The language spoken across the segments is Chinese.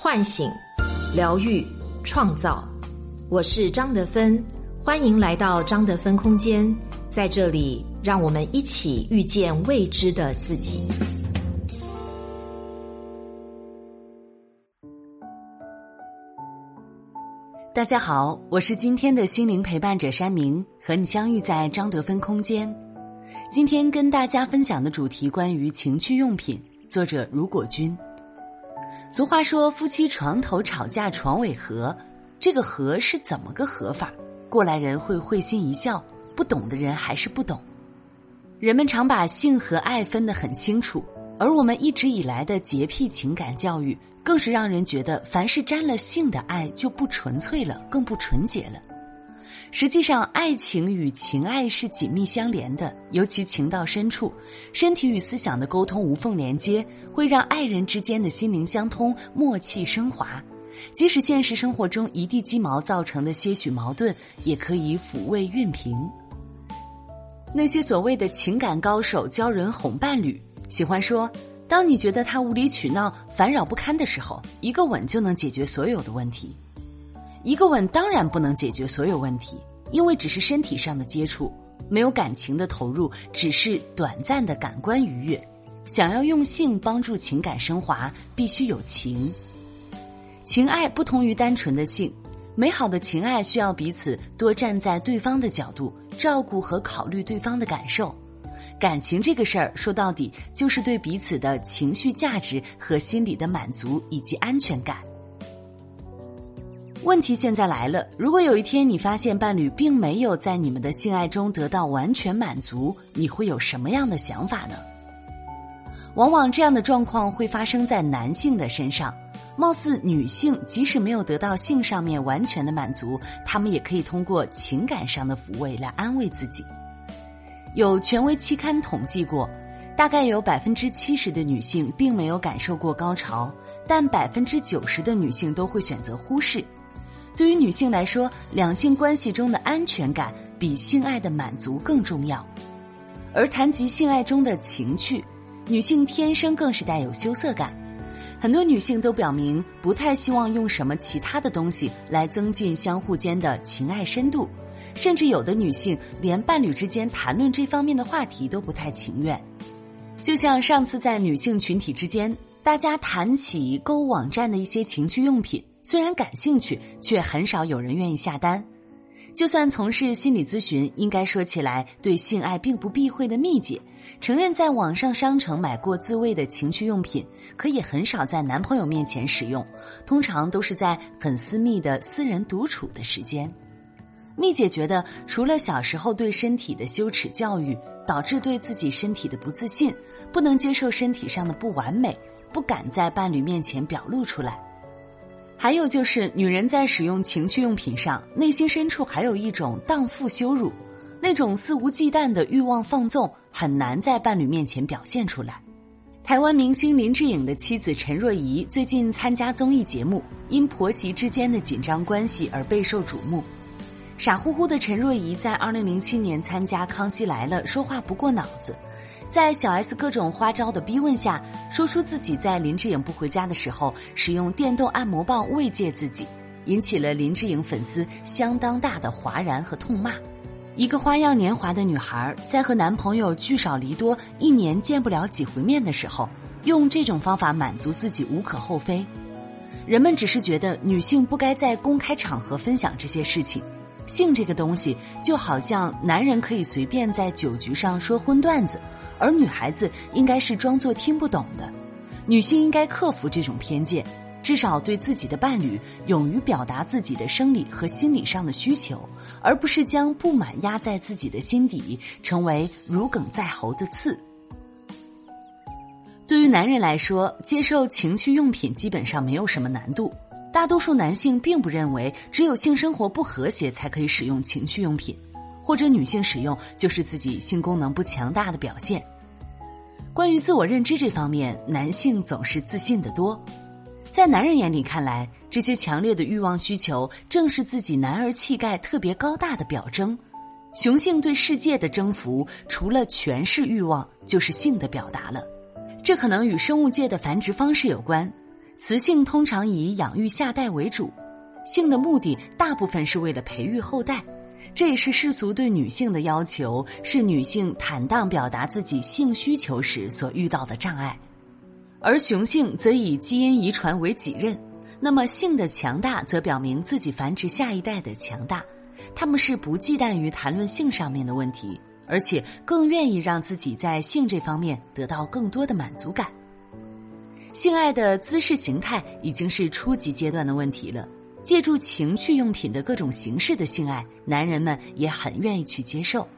唤醒、疗愈、创造。我是张德芬，欢迎来到张德芬空间，在这里，让我们一起遇见未知的自己。大家好，我是今天的心灵陪伴者山明，和你相遇在张德芬空间。今天跟大家分享的主题关于情趣用品，作者如果君。俗话说，夫妻床头吵架床尾和，这个和是怎么个和法？过来人会会心一笑，不懂的人还是不懂。人们常把性和爱分得很清楚，而我们一直以来的洁癖情感教育，更是让人觉得凡是沾了性的爱就不纯粹了，更不纯洁了。实际上，爱情与情爱是紧密相连的，尤其情到深处，身体与思想的沟通无缝连接，会让爱人之间的心灵相通，默契升华。即使现实生活中一地鸡毛造成的些许矛盾，也可以抚慰熨平。那些所谓的情感高手教人哄伴侣，喜欢说：当你觉得他无理取闹、烦扰不堪的时候，一个吻就能解决所有的问题。一个吻当然不能解决所有问题，因为只是身体上的接触，没有感情的投入，只是短暂的感官愉悦。想要用性帮助情感升华，必须有情。情爱不同于单纯的性，美好的情爱需要彼此多站在对方的角度，照顾和考虑对方的感受。感情这个事儿，说到底就是对彼此的情绪价值和心理的满足以及安全感。问题现在来了，如果有一天你发现伴侣并没有在你们的性爱中得到完全满足，你会有什么样的想法呢？往往这样的状况会发生在男性的身上。貌似女性即使没有得到性上面完全的满足，他们也可以通过情感上的抚慰来安慰自己。有权威期刊统计过，大概有百分之七十的女性并没有感受过高潮，但百分之九十的女性都会选择忽视。对于女性来说，两性关系中的安全感比性爱的满足更重要。而谈及性爱中的情趣，女性天生更是带有羞涩感。很多女性都表明不太希望用什么其他的东西来增进相互间的情爱深度，甚至有的女性连伴侣之间谈论这方面的话题都不太情愿。就像上次在女性群体之间，大家谈起购物网站的一些情趣用品。虽然感兴趣，却很少有人愿意下单。就算从事心理咨询，应该说起来对性爱并不避讳的蜜姐，承认在网上商城买过自慰的情趣用品，可也很少在男朋友面前使用，通常都是在很私密的私人独处的时间。蜜姐觉得，除了小时候对身体的羞耻教育，导致对自己身体的不自信，不能接受身体上的不完美，不敢在伴侣面前表露出来。还有就是，女人在使用情趣用品上，内心深处还有一种荡妇羞辱，那种肆无忌惮的欲望放纵，很难在伴侣面前表现出来。台湾明星林志颖的妻子陈若仪最近参加综艺节目，因婆媳之间的紧张关系而备受瞩目。傻乎乎的陈若仪在二零零七年参加《康熙来了》，说话不过脑子。在小 S 各种花招的逼问下，说出自己在林志颖不回家的时候使用电动按摩棒慰藉自己，引起了林志颖粉丝相当大的哗然和痛骂。一个花样年华的女孩，在和男朋友聚少离多、一年见不了几回面的时候，用这种方法满足自己无可厚非。人们只是觉得女性不该在公开场合分享这些事情。性这个东西，就好像男人可以随便在酒局上说荤段子。而女孩子应该是装作听不懂的，女性应该克服这种偏见，至少对自己的伴侣勇于表达自己的生理和心理上的需求，而不是将不满压在自己的心底，成为如鲠在喉的刺。对于男人来说，接受情趣用品基本上没有什么难度，大多数男性并不认为只有性生活不和谐才可以使用情趣用品。或者女性使用就是自己性功能不强大的表现。关于自我认知这方面，男性总是自信的多。在男人眼里看来，这些强烈的欲望需求正是自己男儿气概特别高大的表征。雄性对世界的征服，除了权势欲望，就是性的表达了。这可能与生物界的繁殖方式有关。雌性通常以养育下代为主，性的目的大部分是为了培育后代，这也是世俗对女性的要求，是女性坦荡表达自己性需求时所遇到的障碍。而雄性则以基因遗传为己任，那么性的强大则表明自己繁殖下一代的强大，他们是不忌惮于谈论性上面的问题。而且更愿意让自己在性这方面得到更多的满足感。性爱的姿势形态已经是初级阶段的问题了。借助情趣用品的各种形式的性爱，男人们也很愿意去接受。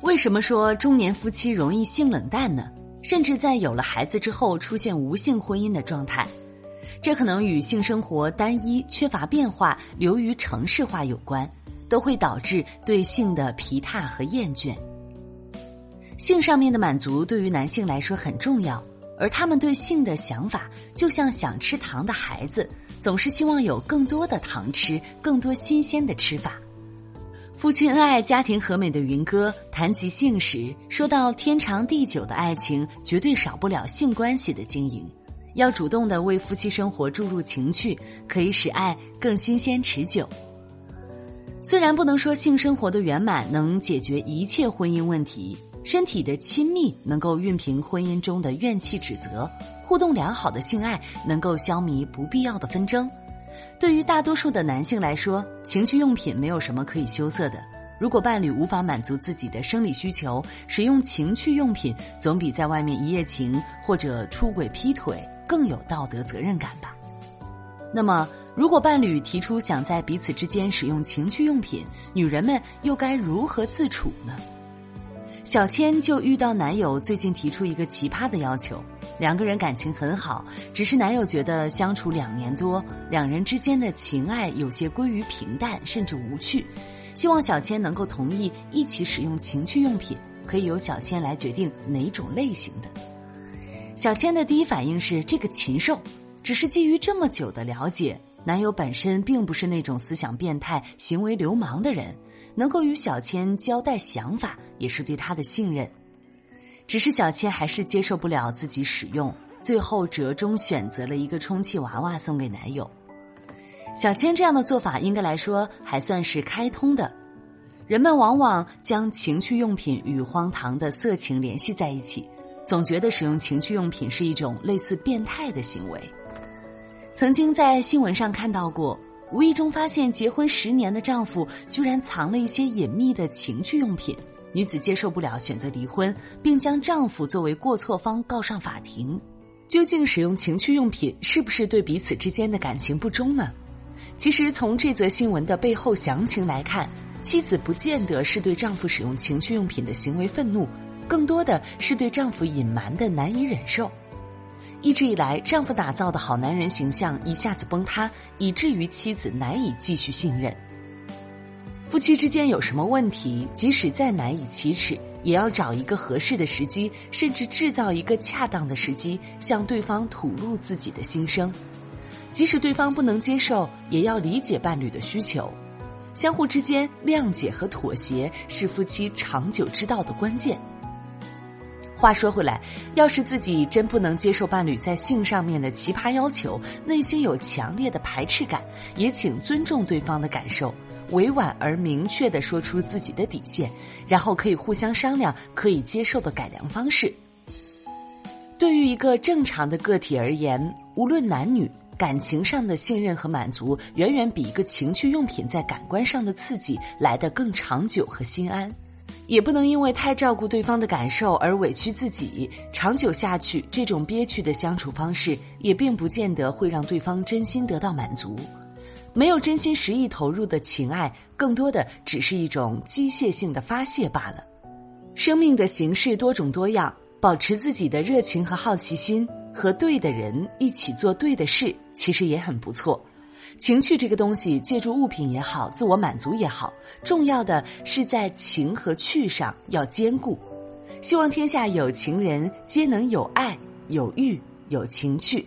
为什么说中年夫妻容易性冷淡呢？甚至在有了孩子之后出现无性婚姻的状态，这可能与性生活单一、缺乏变化、流于城市化有关。都会导致对性的疲沓和厌倦。性上面的满足对于男性来说很重要，而他们对性的想法就像想吃糖的孩子，总是希望有更多的糖吃，更多新鲜的吃法。夫妻恩爱、家庭和美的云哥谈及性时，说到天长地久的爱情绝对少不了性关系的经营，要主动的为夫妻生活注入情趣，可以使爱更新鲜持久。虽然不能说性生活的圆满能解决一切婚姻问题，身体的亲密能够熨平婚姻中的怨气指责，互动良好的性爱能够消弭不必要的纷争。对于大多数的男性来说，情趣用品没有什么可以羞涩的。如果伴侣无法满足自己的生理需求，使用情趣用品总比在外面一夜情或者出轨劈腿更有道德责任感吧。那么，如果伴侣提出想在彼此之间使用情趣用品，女人们又该如何自处呢？小千就遇到男友最近提出一个奇葩的要求，两个人感情很好，只是男友觉得相处两年多，两人之间的情爱有些归于平淡，甚至无趣，希望小千能够同意一起使用情趣用品，可以由小千来决定哪种类型的。小千的第一反应是这个禽兽。只是基于这么久的了解，男友本身并不是那种思想变态、行为流氓的人，能够与小千交代想法，也是对他的信任。只是小千还是接受不了自己使用，最后折中选择了一个充气娃娃送给男友。小千这样的做法，应该来说还算是开通的。人们往往将情趣用品与荒唐的色情联系在一起，总觉得使用情趣用品是一种类似变态的行为。曾经在新闻上看到过，无意中发现结婚十年的丈夫居然藏了一些隐秘的情趣用品，女子接受不了，选择离婚，并将丈夫作为过错方告上法庭。究竟使用情趣用品是不是对彼此之间的感情不忠呢？其实从这则新闻的背后详情来看，妻子不见得是对丈夫使用情趣用品的行为愤怒，更多的是对丈夫隐瞒的难以忍受。一直以来，丈夫打造的好男人形象一下子崩塌，以至于妻子难以继续信任。夫妻之间有什么问题，即使再难以启齿，也要找一个合适的时机，甚至制造一个恰当的时机，向对方吐露自己的心声。即使对方不能接受，也要理解伴侣的需求。相互之间谅解和妥协，是夫妻长久之道的关键。话说回来，要是自己真不能接受伴侣在性上面的奇葩要求，内心有强烈的排斥感，也请尊重对方的感受，委婉而明确的说出自己的底线，然后可以互相商量可以接受的改良方式。对于一个正常的个体而言，无论男女，感情上的信任和满足，远远比一个情趣用品在感官上的刺激来得更长久和心安。也不能因为太照顾对方的感受而委屈自己，长久下去，这种憋屈的相处方式也并不见得会让对方真心得到满足。没有真心实意投入的情爱，更多的只是一种机械性的发泄罢了。生命的形式多种多样，保持自己的热情和好奇心，和对的人一起做对的事，其实也很不错。情趣这个东西，借助物品也好，自我满足也好，重要的是在情和趣上要兼顾。希望天下有情人皆能有爱、有欲、有情趣。